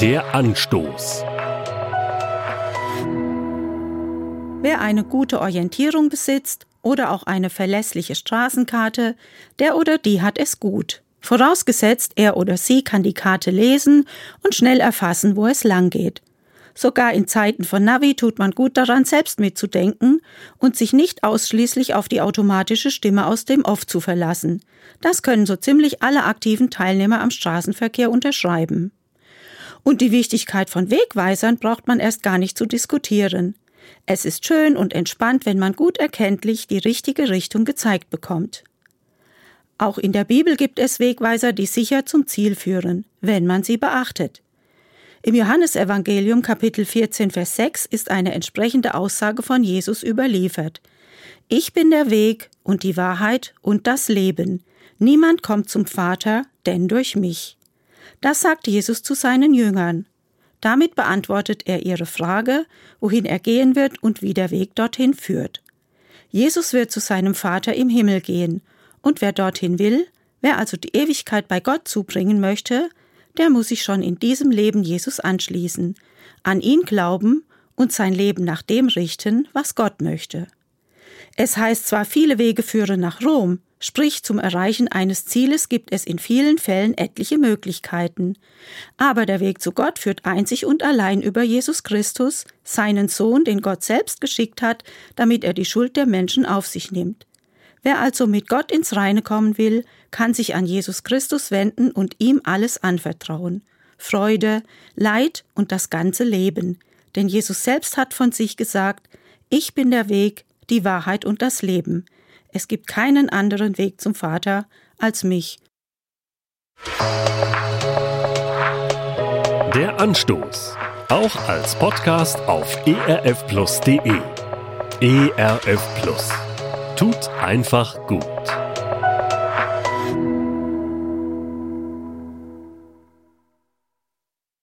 Der Anstoß. Wer eine gute Orientierung besitzt oder auch eine verlässliche Straßenkarte, der oder die hat es gut. Vorausgesetzt, er oder sie kann die Karte lesen und schnell erfassen, wo es lang geht. Sogar in Zeiten von Navi tut man gut daran, selbst mitzudenken und sich nicht ausschließlich auf die automatische Stimme aus dem Off zu verlassen. Das können so ziemlich alle aktiven Teilnehmer am Straßenverkehr unterschreiben. Und die Wichtigkeit von Wegweisern braucht man erst gar nicht zu diskutieren. Es ist schön und entspannt, wenn man gut erkenntlich die richtige Richtung gezeigt bekommt. Auch in der Bibel gibt es Wegweiser, die sicher zum Ziel führen, wenn man sie beachtet. Im Johannesevangelium Kapitel 14 Vers 6 ist eine entsprechende Aussage von Jesus überliefert. Ich bin der Weg und die Wahrheit und das Leben. Niemand kommt zum Vater, denn durch mich. Das sagt Jesus zu seinen Jüngern. Damit beantwortet er ihre Frage, wohin er gehen wird und wie der Weg dorthin führt. Jesus wird zu seinem Vater im Himmel gehen, und wer dorthin will, wer also die Ewigkeit bei Gott zubringen möchte, der muss sich schon in diesem Leben Jesus anschließen, an ihn glauben und sein Leben nach dem richten, was Gott möchte. Es heißt zwar, viele Wege führen nach Rom, sprich zum Erreichen eines Zieles gibt es in vielen Fällen etliche Möglichkeiten, aber der Weg zu Gott führt einzig und allein über Jesus Christus, seinen Sohn, den Gott selbst geschickt hat, damit er die Schuld der Menschen auf sich nimmt. Wer also mit Gott ins Reine kommen will, kann sich an Jesus Christus wenden und ihm alles anvertrauen. Freude, Leid und das ganze Leben. Denn Jesus selbst hat von sich gesagt, ich bin der Weg, die Wahrheit und das Leben. Es gibt keinen anderen Weg zum Vater als mich. Der Anstoß. Auch als Podcast auf erfplus.de. ERF Plus. Tut einfach gut.